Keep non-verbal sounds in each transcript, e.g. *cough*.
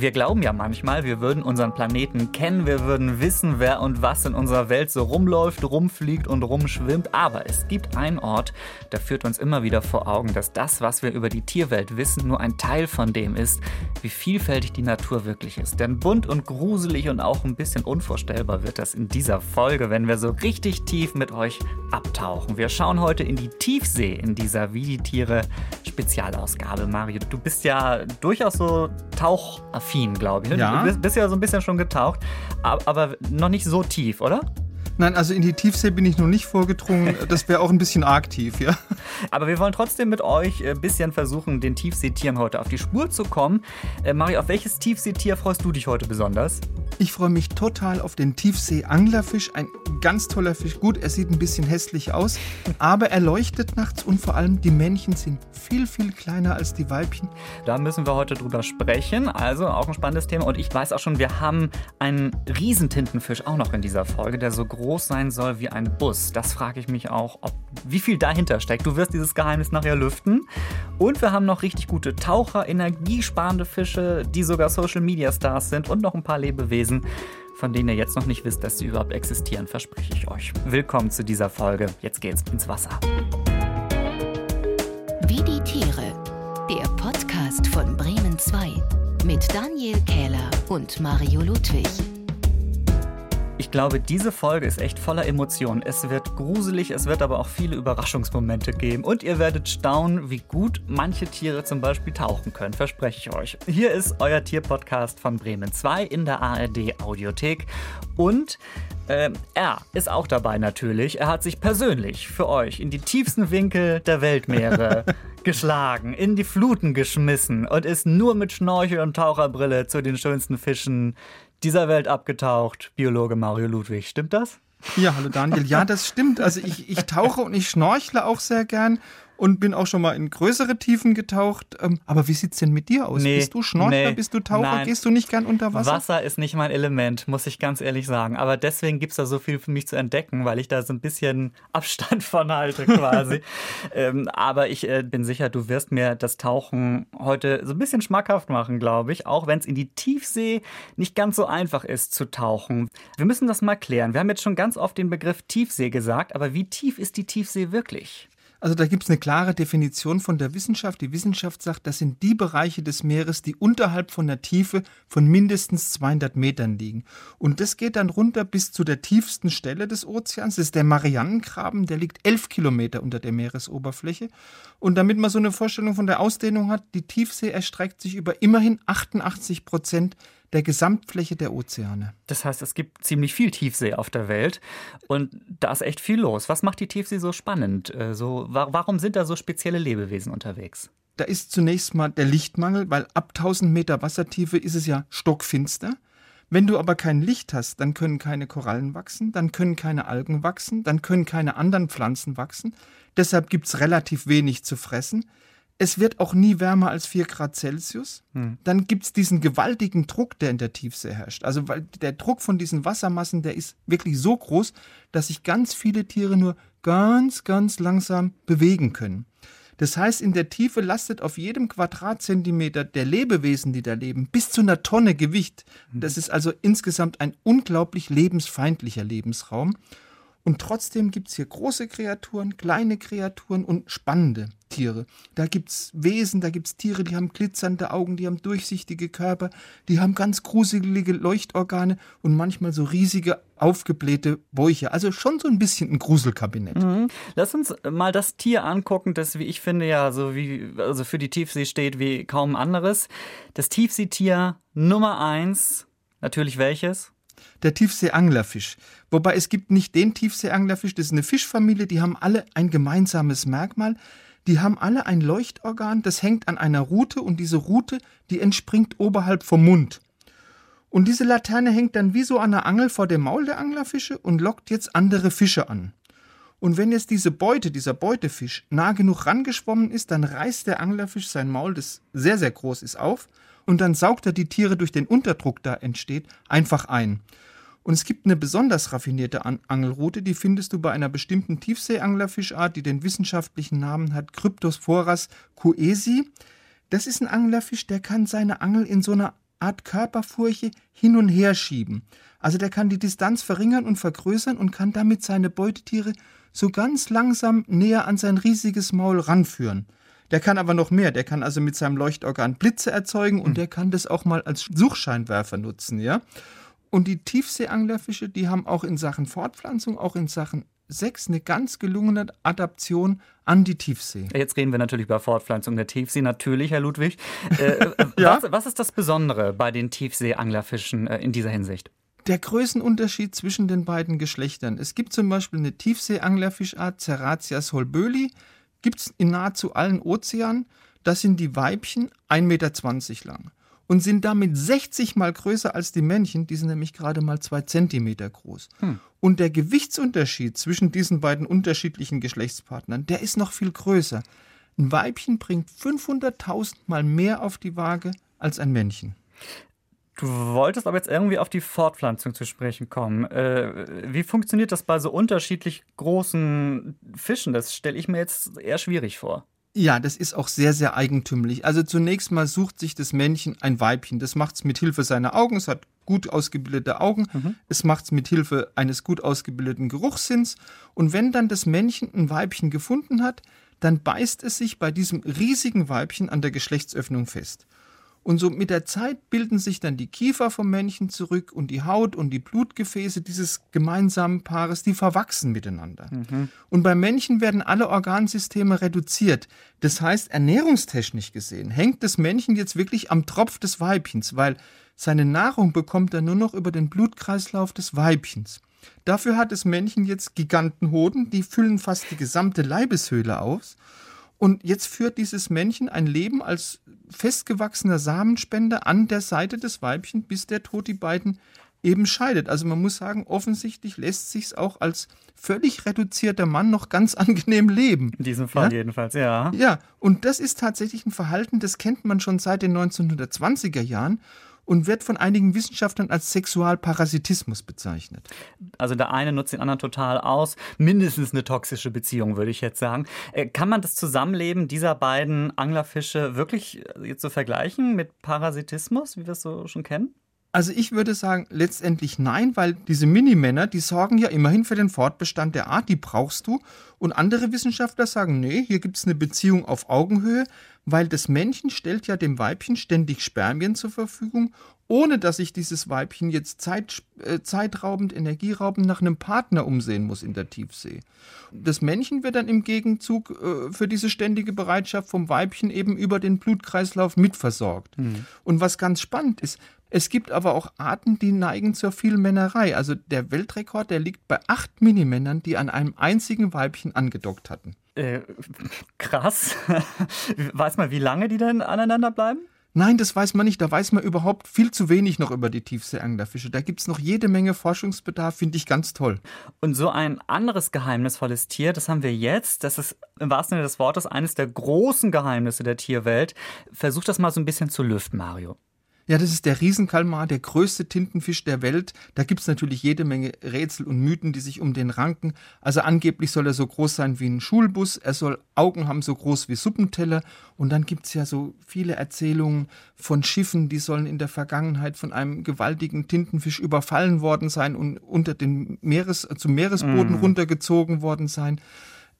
Wir glauben ja manchmal, wir würden unseren Planeten kennen, wir würden wissen, wer und was in unserer Welt so rumläuft, rumfliegt und rumschwimmt. Aber es gibt einen Ort, der führt uns immer wieder vor Augen, dass das, was wir über die Tierwelt wissen, nur ein Teil von dem ist, wie vielfältig die Natur wirklich ist. Denn bunt und gruselig und auch ein bisschen unvorstellbar wird das in dieser Folge, wenn wir so richtig tief mit euch abtauchen. Wir schauen heute in die Tiefsee in dieser Wie die Tiere Spezialausgabe. Mario, du bist ja durchaus so Tauch affin, glaube ich. Ne? Ja. Du bist, ja so ein bisschen schon getaucht, aber noch nicht so tief, oder? Nein, also in die Tiefsee bin ich noch nicht vorgedrungen. Das wäre auch ein bisschen arg tief, ja. Aber wir wollen trotzdem mit euch ein bisschen versuchen, den Tiefseetieren heute auf die Spur zu kommen. Äh, Mario, auf welches Tiefseetier freust du dich heute besonders? Ich freue mich total auf den Tiefsee-Anglerfisch. Ein ganz toller Fisch. Gut, er sieht ein bisschen hässlich aus, aber er leuchtet nachts und vor allem die Männchen sind viel, viel kleiner als die Weibchen. Da müssen wir heute drüber sprechen. Also auch ein spannendes Thema. Und ich weiß auch schon, wir haben einen Riesentintenfisch auch noch in dieser Folge, der so groß sein soll wie ein Bus. Das frage ich mich auch, ob, wie viel dahinter steckt. Du wirst dieses Geheimnis nachher lüften. Und wir haben noch richtig gute Taucher, energiesparende Fische, die sogar Social Media Stars sind und noch ein paar Lebewesen von denen ihr jetzt noch nicht wisst, dass sie überhaupt existieren, verspreche ich euch. Willkommen zu dieser Folge. Jetzt geht's ins Wasser. Wie die Tiere. Der Podcast von Bremen 2 mit Daniel Kähler und Mario Ludwig. Ich glaube, diese Folge ist echt voller Emotionen. Es wird gruselig, es wird aber auch viele Überraschungsmomente geben. Und ihr werdet staunen, wie gut manche Tiere zum Beispiel tauchen können, verspreche ich euch. Hier ist euer Tierpodcast von Bremen 2 in der ARD Audiothek. Und äh, er ist auch dabei natürlich. Er hat sich persönlich für euch in die tiefsten Winkel der Weltmeere *laughs* geschlagen, in die Fluten geschmissen und ist nur mit Schnorchel und Taucherbrille zu den schönsten Fischen dieser Welt abgetaucht. Biologe Mario Ludwig, stimmt das? Ja, hallo Daniel. Ja, das stimmt. Also ich, ich tauche und ich schnorchle auch sehr gern und bin auch schon mal in größere Tiefen getaucht. Ähm, aber wie sieht's denn mit dir aus? Nee, bist du Schnorchler, nee, bist du Taucher? nein. Gehst du nicht gern unter Wasser? Wasser ist nicht mein Element, muss ich ganz ehrlich sagen. Aber deswegen gibt es da so viel für mich zu entdecken, weil ich da so ein bisschen *laughs* Abstand von halte quasi. *laughs* ähm, aber ich äh, bin sicher, du wirst mir das Tauchen heute so ein bisschen schmackhaft machen, glaube ich. Auch wenn es in die Tiefsee nicht ganz so einfach ist zu tauchen. Wir müssen das mal klären. Wir haben jetzt schon ganz oft den Begriff Tiefsee gesagt, aber wie tief ist die Tiefsee wirklich? Also da gibt es eine klare Definition von der Wissenschaft. Die Wissenschaft sagt, das sind die Bereiche des Meeres, die unterhalb von der Tiefe von mindestens 200 Metern liegen. Und das geht dann runter bis zu der tiefsten Stelle des Ozeans. Das ist der Marianengraben, der liegt 11 Kilometer unter der Meeresoberfläche. Und damit man so eine Vorstellung von der Ausdehnung hat, die Tiefsee erstreckt sich über immerhin 88 Prozent der Gesamtfläche der Ozeane. Das heißt, es gibt ziemlich viel Tiefsee auf der Welt und da ist echt viel los. Was macht die Tiefsee so spannend? Äh, So, wa warum sind da so spezielle Lebewesen unterwegs? Da ist zunächst mal der Lichtmangel, weil ab 1000 Meter Wassertiefe ist es ja stockfinster. Wenn du aber kein Licht hast, dann können keine Korallen wachsen, dann können keine Algen wachsen, dann können keine anderen Pflanzen wachsen. Deshalb gibt es relativ wenig zu fressen. Es wird auch nie wärmer als 4 Grad Celsius. Dann gibt es diesen gewaltigen Druck, der in der Tiefsee herrscht. Also weil der Druck von diesen Wassermassen, der ist wirklich so groß, dass sich ganz viele Tiere nur ganz, ganz langsam bewegen können. Das heißt, in der Tiefe lastet auf jedem Quadratzentimeter der Lebewesen, die da leben, bis zu einer Tonne Gewicht. Das ist also insgesamt ein unglaublich lebensfeindlicher Lebensraum. Und trotzdem gibt es hier große Kreaturen, kleine Kreaturen und spannende Tiere. Da gibt es Wesen, da gibt es Tiere, die haben glitzernde Augen, die haben durchsichtige Körper, die haben ganz gruselige Leuchtorgane und manchmal so riesige aufgeblähte Bäuche. Also schon so ein bisschen ein Gruselkabinett. Lass uns mal das Tier angucken, das, wie ich finde, ja so wie also für die Tiefsee steht wie kaum anderes. Das Tiefseetier Nummer eins, natürlich welches? Der Tiefseeanglerfisch. Wobei es gibt nicht den Tiefseeanglerfisch, das ist eine Fischfamilie, die haben alle ein gemeinsames Merkmal. Die haben alle ein Leuchtorgan, das hängt an einer Rute und diese Rute, die entspringt oberhalb vom Mund. Und diese Laterne hängt dann wie so an der Angel vor dem Maul der Anglerfische und lockt jetzt andere Fische an. Und wenn jetzt diese Beute, dieser Beutefisch, nah genug rangeschwommen ist, dann reißt der Anglerfisch sein Maul, das sehr, sehr groß ist, auf und dann saugt er die Tiere durch den Unterdruck, da entsteht, einfach ein. Und es gibt eine besonders raffinierte An Angelroute, die findest du bei einer bestimmten Tiefseeanglerfischart, die den wissenschaftlichen Namen hat Cryptosphoras coesi. Das ist ein Anglerfisch, der kann seine Angel in so einer Art Körperfurche hin und her schieben. Also der kann die Distanz verringern und vergrößern und kann damit seine Beutetiere so ganz langsam näher an sein riesiges Maul ranführen. Der kann aber noch mehr. Der kann also mit seinem Leuchtorgan Blitze erzeugen und mhm. der kann das auch mal als Suchscheinwerfer nutzen, ja. Und die Tiefseeanglerfische, die haben auch in Sachen Fortpflanzung, auch in Sachen Sex eine ganz gelungene Adaption an die Tiefsee. Jetzt reden wir natürlich über Fortpflanzung der Tiefsee, natürlich, Herr Ludwig. Äh, *laughs* äh ja? was, was, ist das Besondere bei den Tiefseeanglerfischen äh, in dieser Hinsicht? Der Größenunterschied zwischen den beiden Geschlechtern. Es gibt zum Beispiel eine Tiefseeanglerfischart, Ceratias holböli, gibt es in nahezu allen Ozeanen. Das sind die Weibchen 1,20 Meter lang und sind damit 60 mal größer als die Männchen, die sind nämlich gerade mal 2 Zentimeter groß. Hm. Und der Gewichtsunterschied zwischen diesen beiden unterschiedlichen Geschlechtspartnern, der ist noch viel größer. Ein Weibchen bringt 500.000 mal mehr auf die Waage als ein Männchen. Du wolltest aber jetzt irgendwie auf die Fortpflanzung zu sprechen kommen. Äh, wie funktioniert das bei so unterschiedlich großen Fischen? Das stelle ich mir jetzt eher schwierig vor. Ja, das ist auch sehr, sehr eigentümlich. Also zunächst mal sucht sich das Männchen ein Weibchen. Das macht es mit Hilfe seiner Augen. Es hat gut ausgebildete Augen. Mhm. Es macht es mit Hilfe eines gut ausgebildeten Geruchssinns. Und wenn dann das Männchen ein Weibchen gefunden hat, dann beißt es sich bei diesem riesigen Weibchen an der Geschlechtsöffnung fest. Und so mit der Zeit bilden sich dann die Kiefer vom Männchen zurück und die Haut und die Blutgefäße dieses gemeinsamen Paares, die verwachsen miteinander. Mhm. Und beim Männchen werden alle Organsysteme reduziert. Das heißt, ernährungstechnisch gesehen hängt das Männchen jetzt wirklich am Tropf des Weibchens, weil seine Nahrung bekommt er nur noch über den Blutkreislauf des Weibchens. Dafür hat das Männchen jetzt Gigantenhoden, die füllen fast die gesamte Leibeshöhle aus. Und jetzt führt dieses Männchen ein Leben als festgewachsener Samenspender an der Seite des Weibchen, bis der Tod die beiden eben scheidet. Also man muss sagen, offensichtlich lässt sich es auch als völlig reduzierter Mann noch ganz *laughs* angenehm leben. In diesem Fall ja? jedenfalls, ja. Ja, und das ist tatsächlich ein Verhalten, das kennt man schon seit den 1920er Jahren und wird von einigen Wissenschaftlern als Sexualparasitismus bezeichnet. Also der eine nutzt den anderen total aus. Mindestens eine toxische Beziehung, würde ich jetzt sagen. Äh, kann man das Zusammenleben dieser beiden Anglerfische wirklich äh, jetzt so vergleichen mit Parasitismus, wie wir es so schon kennen? Also ich würde sagen, letztendlich nein, weil diese Minimänner, die sorgen ja immerhin für den Fortbestand der Art, die brauchst du. Und andere Wissenschaftler sagen, nee, hier gibt es eine Beziehung auf Augenhöhe, weil das Männchen stellt ja dem Weibchen ständig Spermien zur Verfügung, ohne dass sich dieses Weibchen jetzt zeit, äh, zeitraubend, energieraubend nach einem Partner umsehen muss in der Tiefsee. Das Männchen wird dann im Gegenzug äh, für diese ständige Bereitschaft vom Weibchen eben über den Blutkreislauf mitversorgt. Mhm. Und was ganz spannend ist, es gibt aber auch Arten, die neigen zur Vielmännerei. Also der Weltrekord, der liegt bei acht Minimännern, die an einem einzigen Weibchen angedockt hatten. Äh, *laughs* krass. *laughs* weiß man, wie lange die denn aneinander bleiben? Nein, das weiß man nicht. Da weiß man überhaupt viel zu wenig noch über die Tiefseeanglerfische. Da gibt es noch jede Menge Forschungsbedarf, finde ich ganz toll. Und so ein anderes geheimnisvolles Tier, das haben wir jetzt. Das ist im wahrsten Sinne des Wortes eines der großen Geheimnisse der Tierwelt. Versuch das mal so ein bisschen zu lüften, Mario. Ja, das ist der Riesenkalmar, der größte Tintenfisch der Welt. Da gibt es natürlich jede Menge Rätsel und Mythen, die sich um den ranken. Also angeblich soll er so groß sein wie ein Schulbus, er soll Augen haben so groß wie Suppenteller. Und dann gibt es ja so viele Erzählungen von Schiffen, die sollen in der Vergangenheit von einem gewaltigen Tintenfisch überfallen worden sein und unter den Meeres, zum Meeresboden mm. runtergezogen worden sein.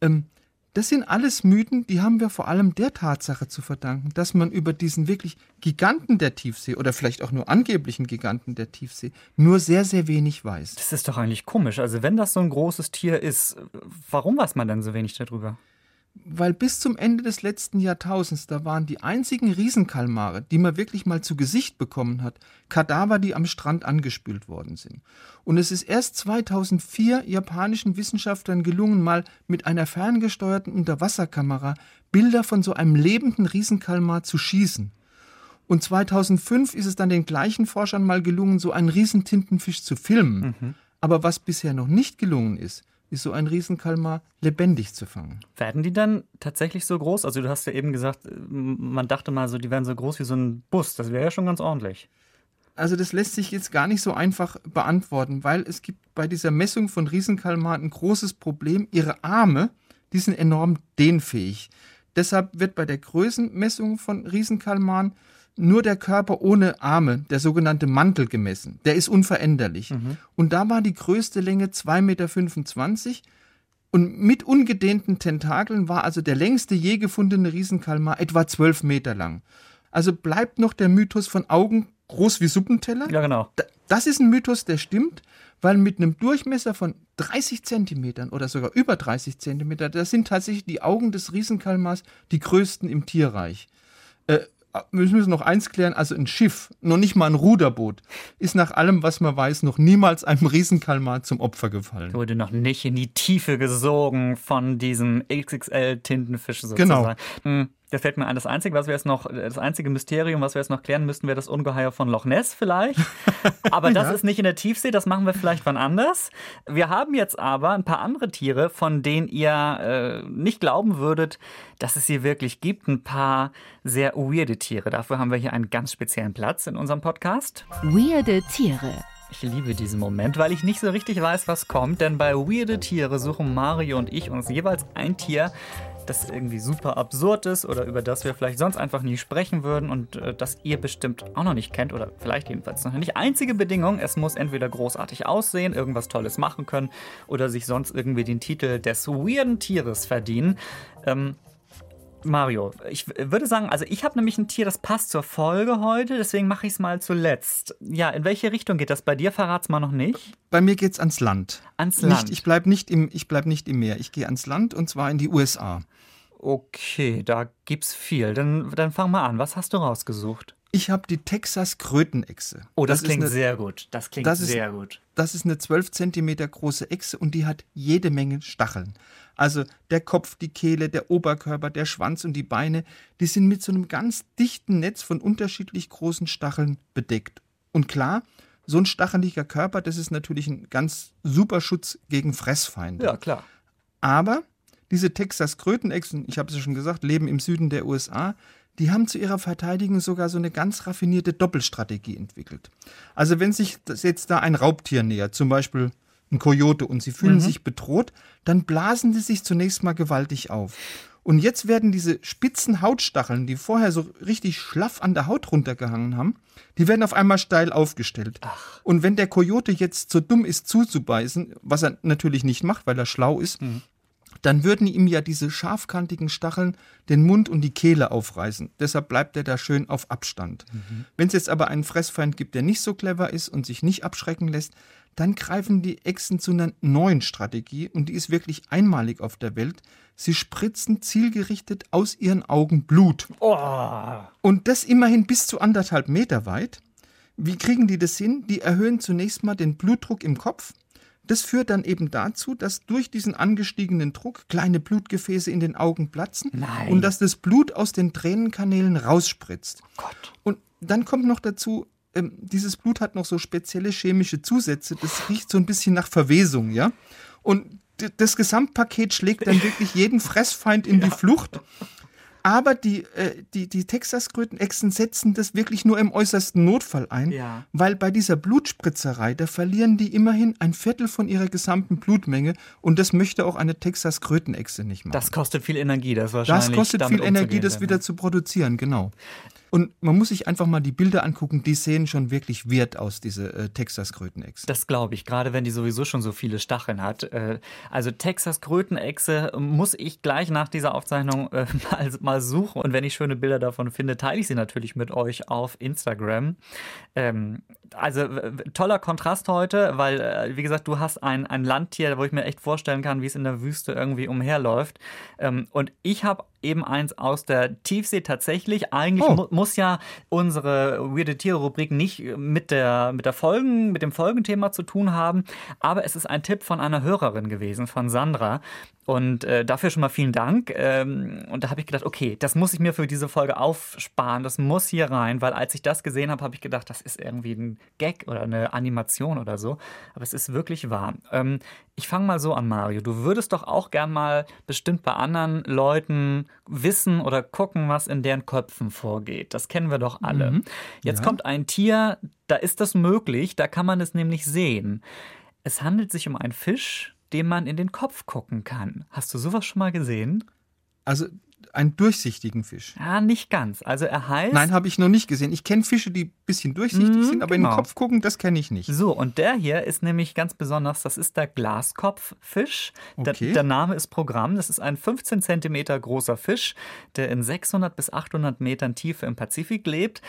Ähm, das sind alles Mythen, die haben wir vor allem der Tatsache zu verdanken, dass man über diesen wirklich Giganten der Tiefsee oder vielleicht auch nur angeblichen Giganten der Tiefsee nur sehr, sehr wenig weiß. Das ist doch eigentlich komisch. Also wenn das so ein großes Tier ist, warum weiß man dann so wenig darüber? Weil bis zum Ende des letzten Jahrtausends, da waren die einzigen Riesenkalmare, die man wirklich mal zu Gesicht bekommen hat, Kadaver, die am Strand angespült worden sind. Und es ist erst 2004 japanischen Wissenschaftlern gelungen, mal mit einer ferngesteuerten Unterwasserkamera Bilder von so einem lebenden Riesenkalmar zu schießen. Und 2005 ist es dann den gleichen Forschern mal gelungen, so einen Riesentintenfisch zu filmen. Mhm. Aber was bisher noch nicht gelungen ist, ist so ein Riesenkalmar lebendig zu fangen. Werden die dann tatsächlich so groß? Also du hast ja eben gesagt, man dachte mal so, die wären so groß wie so ein Bus. Das wäre ja schon ganz ordentlich. Also das lässt sich jetzt gar nicht so einfach beantworten, weil es gibt bei dieser Messung von Riesenkalmaren ein großes Problem. Ihre Arme, die sind enorm dehnfähig. Deshalb wird bei der Größenmessung von Riesenkalmaren nur der Körper ohne Arme, der sogenannte Mantel gemessen. Der ist unveränderlich. Mhm. Und da war die größte Länge 2,25 Meter. Und mit ungedehnten Tentakeln war also der längste je gefundene Riesenkalmar etwa 12 Meter lang. Also bleibt noch der Mythos von Augen groß wie Suppenteller. Ja, genau. Da- Das ist ein Mythos, der stimmt, weil mit einem Durchmesser von 30 Zentimetern oder sogar über 30 Zentimeter, das sind tatsächlich die Augen des Riesenkalmars die größten im Tierreich. Äh, wir müssen noch eins klären, also ein Schiff, noch nicht mal ein Ruderboot, ist nach allem, was man weiß, noch niemals einem Riesenkalmar zum Opfer gefallen. Wurde noch nicht in die Tiefe gesogen von diesem XXL-Tintenfisch sozusagen. Genau. Hm, Da fällt mir ein, das einzige, was wir jetzt noch, das einzige Mysterium, was wir jetzt noch klären müssten, wäre das Ungeheuer von Loch Ness vielleicht. *laughs* Aber das Ja. ist nicht in der Tiefsee, das machen wir vielleicht wann anders. Wir haben jetzt aber ein paar andere Tiere, von denen ihr äh, nicht glauben würdet, dass es sie wirklich gibt. Ein paar sehr weirde Tiere. Dafür haben wir hier einen ganz speziellen Platz in unserem Podcast. Weirde Tiere. Ich liebe diesen Moment, weil ich nicht so richtig weiß, was kommt. Denn bei Weirde Tiere suchen Mario und ich uns jeweils ein Tier, das irgendwie super absurd ist oder über das wir vielleicht sonst einfach nie sprechen würden und äh, das ihr bestimmt auch noch nicht kennt oder vielleicht jedenfalls noch nicht. Einzige Bedingung, es muss entweder großartig aussehen, irgendwas Tolles machen können oder sich sonst irgendwie den Titel des weirden Tieres verdienen. Ähm, Mario, ich würde sagen, also ich habe nämlich ein Tier, das passt zur Folge heute, deswegen mache ich es mal zuletzt. Ja, in welche Richtung geht das bei dir? Verrat's mal noch nicht. Bei mir geht's ans Land. Ans Nicht, Land. ich bleibe nicht, im- ich bleib nicht im Meer. Ich gehe ans Land und zwar in die USA. Okay, da gibt's viel. Dann, dann fang mal an. Was hast du rausgesucht? Ich habe die Texas Krötenechse. Oh, das, ist klingt eine- sehr gut. Das klingt Das ist- sehr gut. Das ist eine 12 Zentimeter große Echse und die hat jede Menge Stacheln. Also der Kopf, die Kehle, der Oberkörper, der Schwanz und die Beine, die sind mit so einem ganz dichten Netz von unterschiedlich großen Stacheln bedeckt. Und klar, so ein stacheliger Körper, das ist natürlich ein ganz super Schutz gegen Fressfeinde. Ja, klar. Aber diese Texas Krötenechsen, ich habe es ja schon gesagt, leben im Süden der USA, die haben zu ihrer Verteidigung sogar so eine ganz raffinierte Doppelstrategie entwickelt. Also wenn sich jetzt da ein Raubtier nähert, zum Beispiel ein Kojote, und sie fühlen sich bedroht, dann blasen die sich zunächst mal gewaltig auf. Und jetzt werden diese spitzen Hautstacheln, die vorher so richtig schlaff an der Haut runtergehangen haben, die werden auf einmal steil aufgestellt. Und wenn der Kojote jetzt so dumm ist zuzubeißen, was er natürlich nicht macht, weil er schlau ist, dann würden ihm ja diese scharfkantigen Stacheln den Mund und die Kehle aufreißen. Deshalb bleibt er da schön auf Abstand. Wenn es jetzt aber einen Fressfeind gibt, der nicht so clever ist und sich nicht abschrecken lässt, dann greifen die Echsen zu einer neuen Strategie und die ist wirklich einmalig auf der Welt. Sie spritzen zielgerichtet aus ihren Augen Blut. Oh, Und das immerhin bis zu anderthalb Meter weit. Wie kriegen die das hin? Die erhöhen zunächst mal den Blutdruck im Kopf. Das führt dann eben dazu, dass durch diesen angestiegenen Druck kleine Blutgefäße in den Augen platzen Nein. und dass das Blut aus den Tränenkanälen rausspritzt. Gott. Und dann kommt noch dazu, ähm, dieses Blut hat noch so spezielle chemische Zusätze. Das riecht so ein bisschen nach Verwesung, ja. Und das Gesamtpaket schlägt dann wirklich jeden Fressfeind in die Flucht. Aber die, äh, die, die Texas-Krötenechsen setzen das wirklich nur im äußersten Notfall ein, Ja. weil bei dieser Blutspritzerei, da verlieren die immerhin ein Viertel von ihrer gesamten Blutmenge und das möchte auch eine Texas-Krötenechse nicht machen. Das kostet viel Energie, das wahrscheinlich. Das kostet viel Energie, das wieder ne? zu produzieren, genau. Und man muss sich einfach mal die Bilder angucken, die sehen schon wirklich wert aus, diese äh, Texas-Krötenechsen. Das glaube ich, gerade wenn die sowieso schon so viele Stacheln hat. Äh, Also Texas Krötenechse muss ich gleich nach dieser Aufzeichnung äh, *laughs* mal, mal suchen. Und wenn ich schöne Bilder davon finde, teile ich sie natürlich mit euch auf Instagram. Ähm, also toller Kontrast heute, weil, äh, wie gesagt, du hast ein, ein Landtier, wo ich mir echt vorstellen kann, wie es in der Wüste irgendwie umherläuft. Ähm, und ich habe eben eins aus der Tiefsee tatsächlich. Eigentlich Oh. mu muss ja unsere Weirde Tiere-Rubrik nicht mit der, mit der Folgen, mit dem Folgenthema zu tun haben, aber es ist ein Tipp von einer Hörerin gewesen, von Sandra. Und äh, dafür schon mal vielen Dank. Ähm, und da habe ich gedacht, okay, das muss ich mir für diese Folge aufsparen, das muss hier rein, weil als ich das gesehen habe, habe ich gedacht, das ist irgendwie ein Gag oder eine Animation oder so. Aber es ist wirklich wahr. Ähm, ich fange mal so an, Mario. Du würdest doch auch gern mal bestimmt bei anderen Leuten wissen oder gucken, was in deren Köpfen vorgeht. Das kennen wir doch alle. Jetzt Ja. kommt ein Tier, da ist das möglich, da kann man es nämlich sehen. Es handelt sich um einen Fisch, dem man in den Kopf gucken kann. Hast du sowas schon mal gesehen? Also einen durchsichtigen Fisch. Ja, nicht ganz. Also er heißt. Nein, habe ich noch nicht gesehen. Ich kenne Fische, die ein bisschen durchsichtig Mhm, sind, aber in genau. den Kopf gucken, das kenne ich nicht. So, und der hier ist nämlich ganz besonders, das ist der Glaskopffisch. Der, Okay. der Name ist Programm. Das ist ein 15 Zentimeter großer Fisch, der in 600 bis 800 Metern Tiefe im Pazifik lebt.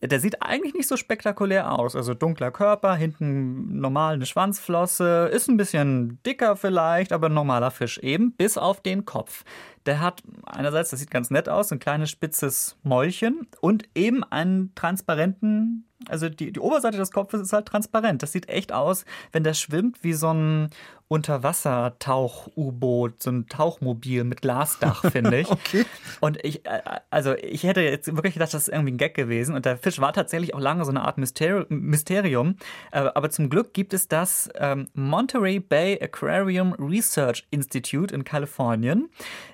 Der sieht eigentlich nicht so spektakulär aus. Also dunkler Körper, hinten normal eine Schwanzflosse, ist ein bisschen dicker vielleicht, aber normaler Fisch eben, bis auf den Kopf. Der hat einerseits, das sieht ganz nett aus, ein kleines spitzes Mäulchen und eben einen transparenten, also die, die Oberseite des Kopfes ist halt transparent. Das sieht echt aus, wenn der schwimmt wie so ein Unterwassertauch-U-Boot, so ein Tauchmobil mit Glasdach, *laughs* finde ich. Okay. Und ich, äh, also ich hätte jetzt wirklich gedacht, das ist irgendwie ein Gag gewesen. Und der Fisch war tatsächlich auch lange so eine Art Mysteri Mysterium. Äh, aber zum Glück gibt es das ähm, Monterey Bay Aquarium Research Institute in Kalifornien.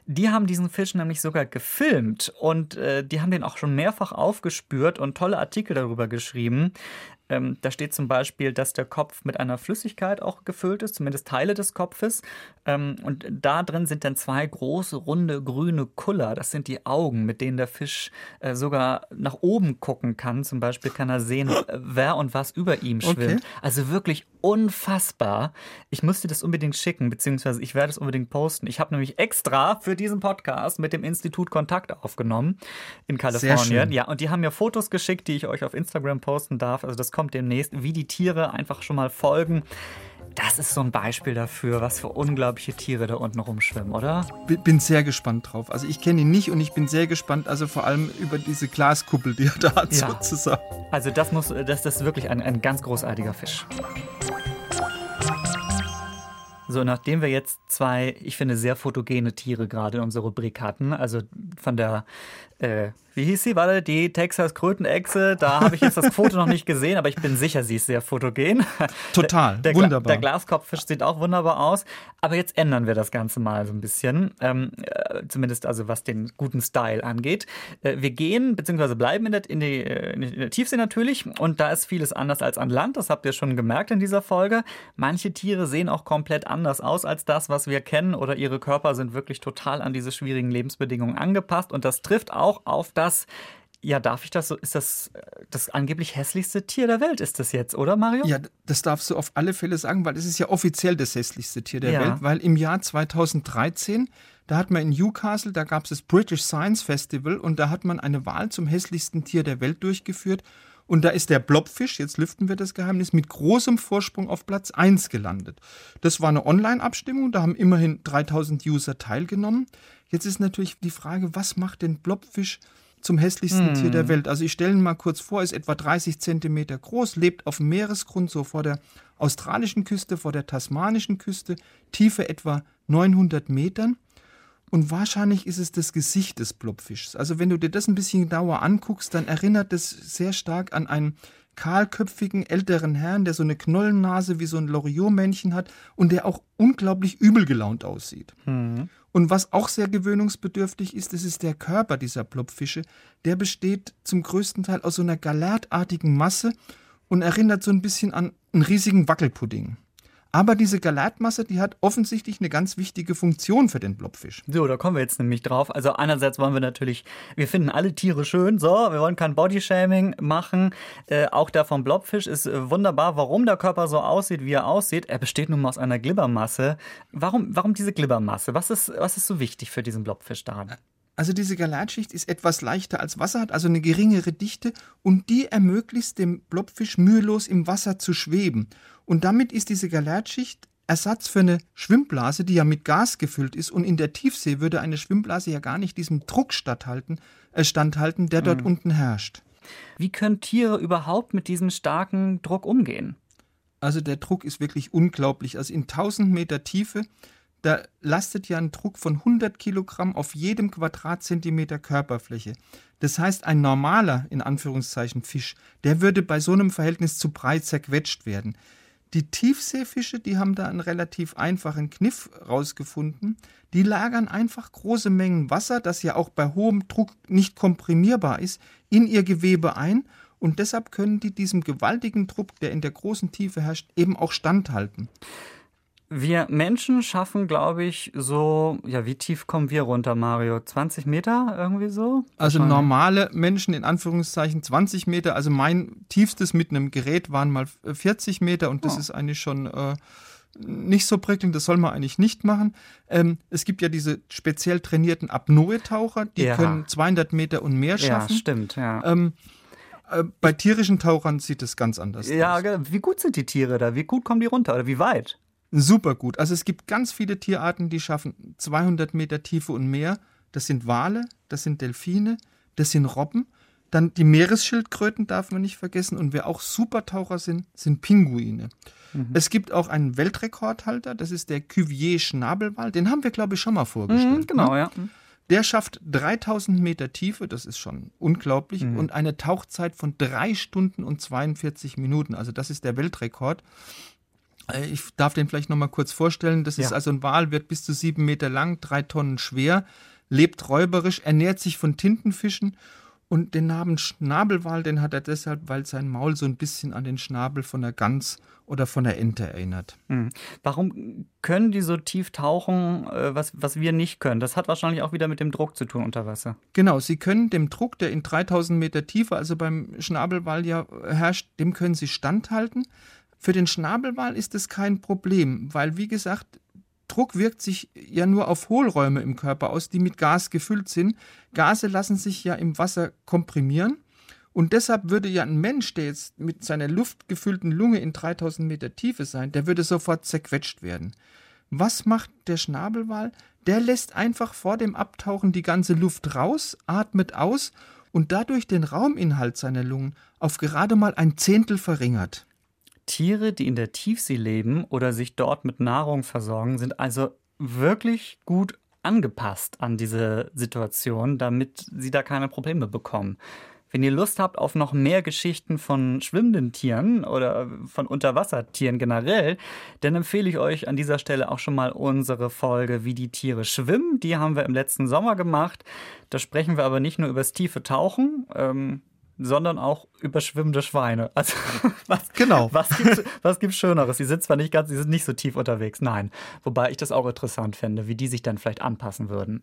Die haben diesen Fisch nämlich sogar gefilmt und äh, die haben den auch schon mehrfach aufgespürt und tolle Artikel darüber geschrieben. Ähm, da steht zum Beispiel, dass der Kopf mit einer Flüssigkeit auch gefüllt ist, zumindest Teile des Kopfes. Ähm, und da drin sind dann zwei große, runde, grüne Kuller. Das sind die Augen, mit denen der Fisch äh, sogar nach oben gucken kann. Zum Beispiel kann er sehen, *gasps* wer und was über ihm schwimmt. Okay. Also wirklich unfassbar. Ich muss dir das unbedingt schicken, beziehungsweise ich werde es unbedingt posten. Ich habe nämlich extra für diesen Podcast mit dem Institut Kontakt aufgenommen in Kalifornien. Ja, und die haben mir Fotos geschickt, die ich euch auf Instagram posten darf. Also das kommt demnächst, wie die Tiere einfach schon mal folgen. Das ist so ein Beispiel dafür, was für unglaubliche Tiere da unten rumschwimmen, oder? Bin sehr gespannt drauf. Also ich kenne ihn nicht und ich bin sehr gespannt, also vor allem über diese Glaskuppel, die er da hat, Ja. sozusagen. Also das muss, das, das ist wirklich ein, ein ganz großartiger Fisch. So, nachdem wir jetzt zwei, ich finde, sehr fotogene Tiere gerade in unserer Rubrik hatten, also von der, äh, wie hieß sie, warte, die Texas Krötenechse, da habe ich jetzt das Foto noch nicht gesehen, aber ich bin sicher, sie ist sehr fotogen. Total, Der, Gla- wunderbar. Der Glaskopffisch sieht auch wunderbar aus. Aber jetzt ändern wir das Ganze mal so ein bisschen. Ähm, äh, zumindest also was den guten Style angeht. Äh, wir gehen, beziehungsweise bleiben in der, in, die, äh, in der Tiefsee natürlich. Und da ist vieles anders als an Land. Das habt ihr schon gemerkt in dieser Folge. Manche Tiere sehen auch komplett anders aus als das, was wir kennen. Oder ihre Körper sind wirklich total an diese schwierigen Lebensbedingungen angepasst. Und das trifft auch auf das. Ja, darf ich das so? Ist das äh, das angeblich hässlichste Tier der Welt? Ist das jetzt, oder Mario? Ja, das darfst du auf alle Fälle sagen, weil es ist ja offiziell das hässlichste Tier der Ja. Welt, weil im Jahr 2013, da hat man in Newcastle, da gab es das British Science Festival und da hat man eine Wahl zum hässlichsten Tier der Welt durchgeführt und da ist der Blobfisch, jetzt lüften wir das Geheimnis, mit großem Vorsprung auf Platz 1 gelandet. Das war eine Online-Abstimmung, da haben immerhin 3000 User teilgenommen. Jetzt ist natürlich die Frage, was macht den Blobfisch zum hässlichsten Tier der Welt. Also ich stelle ihn mal kurz vor, ist etwa 30 Zentimeter groß, lebt auf dem Meeresgrund, so vor der australischen Küste, vor der tasmanischen Küste, Tiefe etwa 900 Metern. Und wahrscheinlich ist es das Gesicht des Blobfischs. Also wenn du dir das ein bisschen genauer anguckst, dann erinnert das sehr stark an einen kahlköpfigen älteren Herrn, der so eine Knollennase wie so ein Loriot-Männchen hat und der auch unglaublich übel gelaunt aussieht. Und was auch sehr gewöhnungsbedürftig ist, das ist der Körper dieser Blobfische. Der besteht zum größten Teil aus so einer galertartigen Masse und erinnert so ein bisschen an einen riesigen Wackelpudding. Aber diese Galatmasse, die hat offensichtlich eine ganz wichtige Funktion für den Blobfisch. So, da kommen wir jetzt nämlich drauf. Also einerseits wollen wir natürlich, wir finden alle Tiere schön, so, wir wollen kein Bodyshaming machen. Äh, auch der vom Blobfisch ist äh, wunderbar, warum der Körper so aussieht, wie er aussieht. Er besteht nun mal aus einer Glibbermasse. Warum, warum diese Glibbermasse? Was ist, was ist so wichtig für diesen Blobfisch daran? Also diese Galatschicht ist etwas leichter als Wasser, hat also eine geringere Dichte und die ermöglicht dem Blobfisch mühelos im Wasser zu schweben. Und damit ist diese Galatschicht Ersatz für eine Schwimmblase, die ja mit Gas gefüllt ist. Und in der Tiefsee würde eine Schwimmblase ja gar nicht diesem Druck statthalten, äh, standhalten, der dort unten herrscht. Wie können Tiere überhaupt mit diesem starken Druck umgehen? Also der Druck ist wirklich unglaublich. Also in 1000 Meter Tiefe, da lastet ja ein Druck von 100 Kilogramm auf jedem Quadratzentimeter Körperfläche. Das heißt, ein normaler, in Anführungszeichen, Fisch, der würde bei so einem Verhältnis zu breit zerquetscht werden. Die Tiefseefische, die haben da einen relativ einfachen Kniff rausgefunden. Die lagern einfach große Mengen Wasser, das ja auch bei hohem Druck nicht komprimierbar ist, in ihr Gewebe ein und deshalb können die diesem gewaltigen Druck, der in der großen Tiefe herrscht, eben auch standhalten. Wir Menschen schaffen, glaube ich, so, ja, wie tief kommen wir runter, Mario? 20 Meter irgendwie so? Also normale Menschen in Anführungszeichen 20 Meter. Also mein tiefstes mit einem Gerät waren mal 40 Meter und das Oh. ist eigentlich schon äh, nicht so prickelnd. Das soll man eigentlich nicht machen. Ähm, es gibt ja diese speziell trainierten Apnoe-Taucher, die Ja. können 200 Meter und mehr Ja, schaffen. stimmt, ja. ähm, äh, bei tierischen Tauchern sieht es ganz anders ja, aus. ge- wie gut sind die Tiere da? Wie gut kommen die runter oder wie weit? Super gut. Also es gibt ganz viele Tierarten, die schaffen 200 Meter Tiefe und mehr. Das sind Wale, das sind Delfine, das sind Robben. Dann die Meeresschildkröten darf man nicht vergessen. Und wer auch Supertaucher sind, sind Pinguine. Es gibt auch einen Weltrekordhalter, das ist der Cuvier Schnabelwal. Den haben wir, glaube ich, schon mal vorgestellt. Mhm, genau, ne? ja. Der schafft 3000 Meter Tiefe, das ist schon unglaublich, und eine Tauchzeit von 3 Stunden und 42 Minuten. Also das ist der Weltrekord. Äh, Ich darf den vielleicht nochmal kurz vorstellen. Das ist Ja. also ein Wal, wird bis zu sieben Meter lang, drei Tonnen schwer, lebt räuberisch, ernährt sich von Tintenfischen und den Namen Schnabelwal, den hat er deshalb, weil sein Maul so ein bisschen an den Schnabel von der Gans oder von der Ente erinnert. Hm. Warum können die so tief tauchen, äh, was, was wir nicht können? Das hat wahrscheinlich auch wieder mit dem Druck zu tun unter Wasser. Genau, Sie können dem Druck, der in 3000 Meter Tiefe, also beim Schnabelwal ja herrscht, dem können Sie standhalten. Für den Schnabelwal ist es kein Problem, weil, wie gesagt, Druck wirkt sich ja nur auf Hohlräume im Körper aus, die mit Gas gefüllt sind. Gase lassen sich ja im Wasser komprimieren. Und deshalb würde ja ein Mensch, der jetzt mit seiner luftgefüllten Lunge in 3000 Meter Tiefe sein, der würde sofort zerquetscht werden. Was macht der Schnabelwal? Der lässt einfach vor dem Abtauchen die ganze Luft raus, atmet aus und dadurch den Rauminhalt seiner Lungen auf gerade mal ein Zehntel verringert. Tiere, die in der Tiefsee leben oder sich dort mit Nahrung versorgen, sind also wirklich gut angepasst an diese Situation, damit sie da keine Probleme bekommen. Wenn ihr Lust habt auf noch mehr Geschichten von schwimmenden Tieren oder von Unterwassertieren generell, dann empfehle ich euch an dieser Stelle auch schon mal unsere Folge Wie die Tiere schwimmen. Die haben wir im letzten Sommer gemacht. Da sprechen wir aber nicht nur über das tiefe Tauchen, ähm, sondern auch über schwimmende Schweine. Also *laughs* was, Genau. was gibt's, was gibt's Schöneres? Die sind zwar nicht ganz, die sind nicht so tief unterwegs, nein. Wobei ich das auch interessant fände, wie die sich dann vielleicht anpassen würden.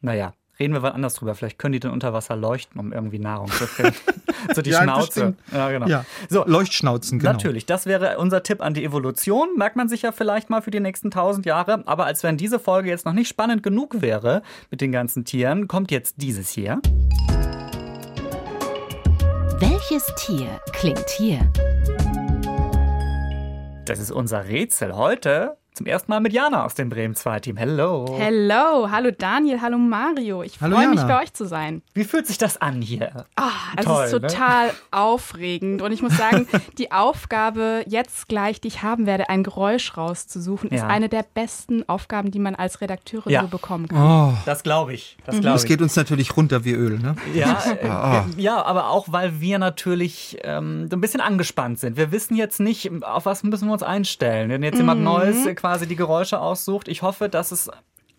Naja, reden wir wann anders drüber. Vielleicht können die dann unter Wasser leuchten, um irgendwie Nahrung zu finden. *laughs* so die Ja, Schnauze. Ja, genau. Ja, So, Leuchtschnauzen, genau. Natürlich, das wäre unser Tipp an die Evolution. Merkt man sich ja vielleicht mal für die nächsten tausend Jahre. Aber als wenn diese Folge jetzt noch nicht spannend genug wäre mit den ganzen Tieren, kommt jetzt dieses hier. Welches Tier klingt hier? Das ist unser Rätsel heute. Zum ersten Mal mit Jana aus dem Bremen 2 Team. Hello. Hello, hallo Daniel, hallo Mario. Ich freue mich bei euch zu sein. Wie fühlt sich das an hier? Ah, es Toll, ist ne? total aufregend und ich muss sagen, *laughs* die Aufgabe jetzt gleich, die ich haben werde, ein Geräusch rauszusuchen, ist Ja. eine der besten Aufgaben, die man als Redakteurin Ja. so bekommen kann. Oh, Das glaube ich. Das Mhm. glaube das ich. geht uns natürlich runter wie Öl, ne? Ja, *laughs* äh, Ah. ja, aber auch, weil wir natürlich ähm, so ein bisschen angespannt sind. Wir wissen jetzt nicht, auf was müssen wir uns einstellen. Wenn jetzt Mhm. jemand Neues äh, quasi die Geräusche aussucht, ich hoffe, dass es,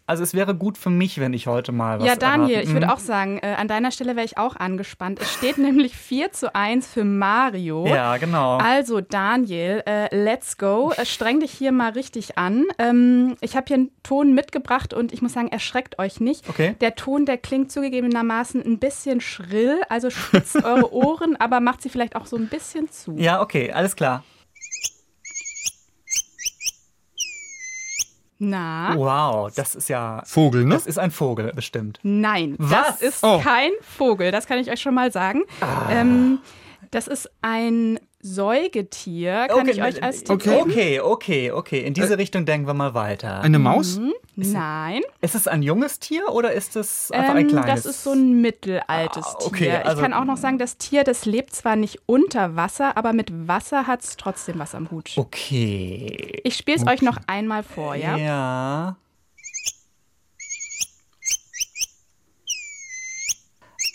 also es wäre gut für mich, wenn ich heute mal was Ja, Daniel, erraten- ich würde Mhm. auch sagen, äh, an deiner Stelle wäre ich auch angespannt. Es steht *laughs* nämlich 4 zu 1 für Mario. Ja, genau. Also Daniel, äh, let's go. Äh, streng dich hier mal richtig an. Ähm, ich habe hier einen Ton mitgebracht und ich muss sagen, erschreckt euch nicht. Okay. Der Ton, der klingt zugegebenermaßen ein bisschen schrill, also spitzt eure *laughs* Ohren, aber macht sie vielleicht auch so ein bisschen zu. Ja, okay, alles klar. Na? Wow, das ist ja. Vogel, ne? Das ist ein Vogel, bestimmt. Nein, Was? das ist Oh. kein Vogel, das kann ich euch schon mal sagen. Ähm, das ist ein Säugetier, kann ich euch als Tipp Okay. geben. Okay, okay, okay. In diese Richtung denken wir mal weiter. Eine Maus? Mhm. Nein, Ist es ein junges Tier oder ist es einfach ein ähm, kleines? das ist so ein mittelaltes Ah, okay, Tier. also- ich kann auch noch sagen, das Tier, das lebt zwar nicht unter Wasser, aber mit Wasser hat es trotzdem was am Hut. Okay. Ich spiele es euch noch einmal vor, ja? Ja.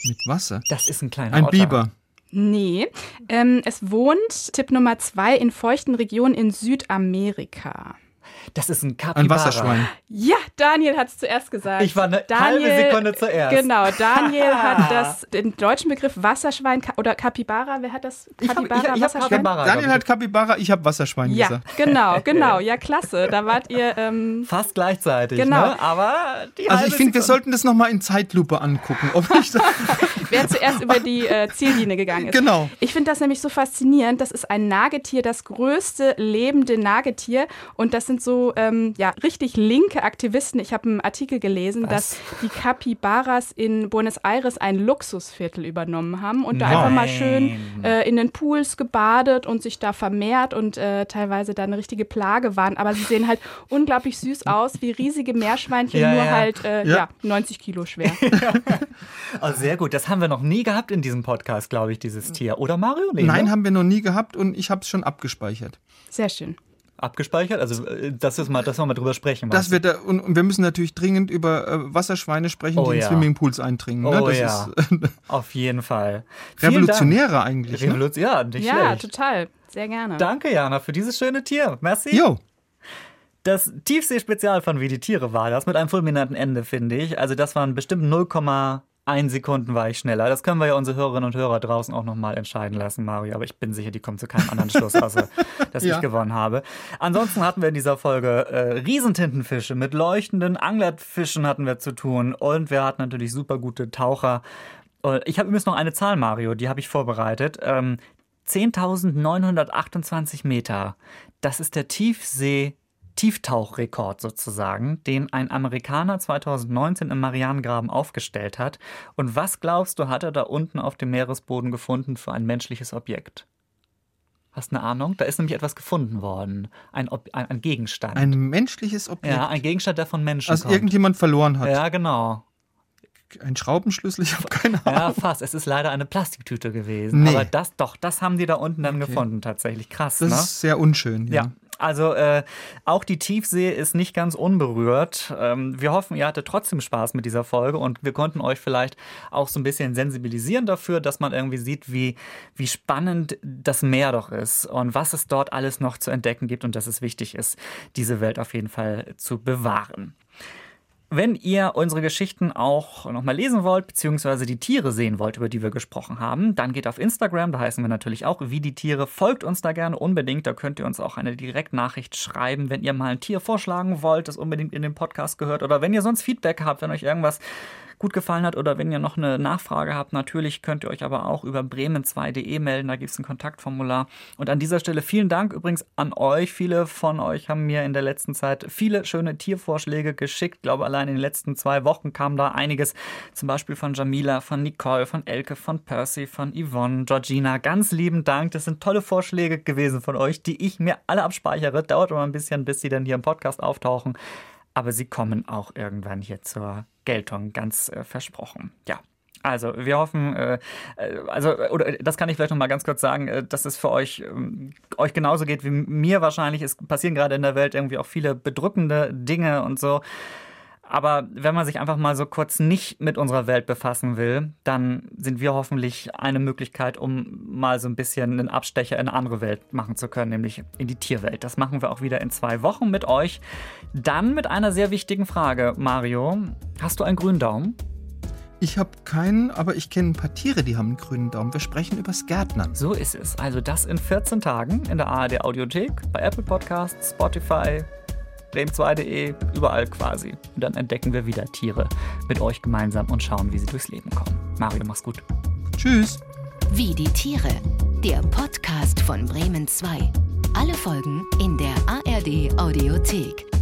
Mit Wasser. Das ist ein kleiner Ein Otter. Biber. Nee. Ähm, es wohnt, Tipp Nummer zwei, in feuchten Regionen in Südamerika. Das ist ein Kapibara. Ein Wasserschwein. Ja, Daniel hat es zuerst gesagt. Ich war eine Daniel, halbe Sekunde zuerst. Genau, Daniel *laughs* hat das, den deutschen Begriff Wasserschwein oder Kapibara, wer hat das? Ich hab- Kapibara, ich- ich hab Wasserschwein? Kapibara. Daniel hat Kapibara, ich habe Wasserschwein Ja, gesagt. genau, *laughs* genau. Ja, klasse. Da wart ihr, ähm, Fast gleichzeitig, Genau. ne? aber die Also ich finde, wir sollten das nochmal in Zeitlupe angucken. Ob ich *laughs* wer zuerst über die äh, Ziellinie gegangen ist. genau. Ich finde das nämlich so faszinierend. Das ist ein Nagetier, das größte lebende Nagetier. Und das sind so ähm, ja, richtig linke Aktivisten. Ich habe einen Artikel gelesen, dass die Capybaras in Buenos Aires ein Luxusviertel übernommen haben und da Nein. einfach mal schön äh, in den Pools gebadet und sich da vermehrt und äh, teilweise da eine richtige Plage waren. Aber sie sehen halt *laughs* unglaublich süß aus, wie riesige Meerschweinchen, Ja, nur ja. halt äh, Ja. ja. 90 Kilo schwer. *laughs* Oh, sehr gut. Das haben wir noch nie gehabt in diesem Podcast, glaube ich, dieses Tier. Oder Mario? Nee, Nein, ne? haben wir noch nie gehabt und ich habe es schon abgespeichert. Sehr schön. Abgespeichert? Also, äh, das ist mal, dass wir mal drüber sprechen. Das wird da, und, und wir müssen natürlich dringend über äh, Wasserschweine sprechen, Oh die in ja. Swimmingpools eindringen. Ne? Oh das ja. ist äh? Auf jeden Fall. *laughs* Revolutionäre eigentlich. Ne? Revolution, ja, nicht Ja, schlecht. total. Sehr gerne. Danke, Jana, für dieses schöne Tier. Merci. Jo, Das Tiefsee-Spezial von Wie die Tiere war das mit einem fulminanten Ende, finde ich. Also das waren bestimmt 0,1 Sekunden war ich schneller. Das können wir ja unsere Hörerinnen und Hörer draußen auch nochmal entscheiden lassen, Mario. Aber ich bin sicher, die kommen zu keinem anderen Schluss, außer *laughs* dass Ja. ich gewonnen habe. Ansonsten hatten wir in dieser Folge äh, Riesentintenfische mit leuchtenden Anglerfischen hatten wir zu tun. Und wir hatten natürlich super gute Taucher. Ich habe übrigens noch eine Zahl, Mario, die habe ich vorbereitet. Ähm, 10.928 Meter. Das ist der Tiefsee. Tieftauchrekord sozusagen, den ein Amerikaner 2019 im Marianengraben aufgestellt hat. Und was glaubst du, hat er da unten auf dem Meeresboden gefunden für ein menschliches Objekt? Hast eine Ahnung? Da ist nämlich etwas gefunden worden. Ein, Ob ein, ein Gegenstand. ein menschliches Objekt. ja, ein Gegenstand, der von Menschen also kommt. irgendjemand verloren hat. ja, genau. Ein Schraubenschlüssel, *laughs* ich habe keine Ahnung. Ja, fast. Es ist leider eine Plastiktüte gewesen. Nee. Aber das doch, das haben die da unten dann Okay. gefunden, tatsächlich. Krass, Das ne? ist sehr unschön. Ja. Ja, also äh, auch die Tiefsee ist nicht ganz unberührt. Ähm, wir hoffen, ihr hattet trotzdem Spaß mit dieser Folge und wir konnten euch vielleicht auch so ein bisschen sensibilisieren dafür, dass man irgendwie sieht, wie, wie spannend das Meer doch ist und was es dort alles noch zu entdecken gibt und dass es wichtig ist, diese Welt auf jeden Fall zu bewahren. Wenn ihr unsere Geschichten auch nochmal lesen wollt, beziehungsweise die Tiere sehen wollt, über die wir gesprochen haben, dann geht auf Instagram, da heißen wir natürlich auch wie die Tiere. Folgt uns da gerne unbedingt, da könnt ihr uns auch eine Direktnachricht schreiben, wenn ihr mal ein Tier vorschlagen wollt, das unbedingt in den Podcast gehört oder wenn ihr sonst Feedback habt, wenn euch irgendwas gut gefallen hat oder wenn ihr noch eine Nachfrage habt, natürlich könnt ihr euch aber auch über bremen2.de melden, da gibt es ein Kontaktformular. Und an dieser Stelle vielen Dank übrigens an euch. Viele von euch haben mir in der letzten Zeit viele schöne Tiervorschläge geschickt. Ich glaube, allein in den letzten zwei Wochen kam da einiges, zum Beispiel von Jamila, von Nicole, von Elke, von Percy, von Yvonne, Georgina. Ganz lieben Dank. Das sind tolle Vorschläge gewesen von euch, die ich mir alle abspeichere. Dauert immer ein bisschen, bis sie dann hier im Podcast auftauchen aber sie kommen auch irgendwann hier zur Geltung, ganz äh, versprochen. Ja. Also, wir hoffen, äh, äh, also, oder das kann ich vielleicht noch mal ganz kurz sagen, äh, dass es für euch, ähm, euch genauso geht wie mir wahrscheinlich. Es passieren gerade in der Welt irgendwie auch viele bedrückende Dinge und so. Aber wenn man sich einfach mal so kurz nicht mit unserer Welt befassen will, dann sind wir hoffentlich eine Möglichkeit, um mal so ein bisschen einen Abstecher in eine andere Welt machen zu können, nämlich in die Tierwelt. Das machen wir auch wieder in zwei Wochen mit euch. Dann mit einer sehr wichtigen Frage. Mario, hast du einen grünen Daumen? Ich habe keinen, aber ich kenne ein paar Tiere, die haben einen grünen Daumen. Wir sprechen übers Gärtnern. So ist es. Also das in 14 Tagen in der ARD Audiothek, bei Apple Podcasts, Spotify, bremen2.de, überall quasi. Und dann entdecken wir wieder Tiere mit euch gemeinsam und schauen, wie sie durchs Leben kommen. Mario, mach's gut. Tschüss. Wie die Tiere. Der Podcast von Bremen 2. Alle Folgen in der ARD Audiothek.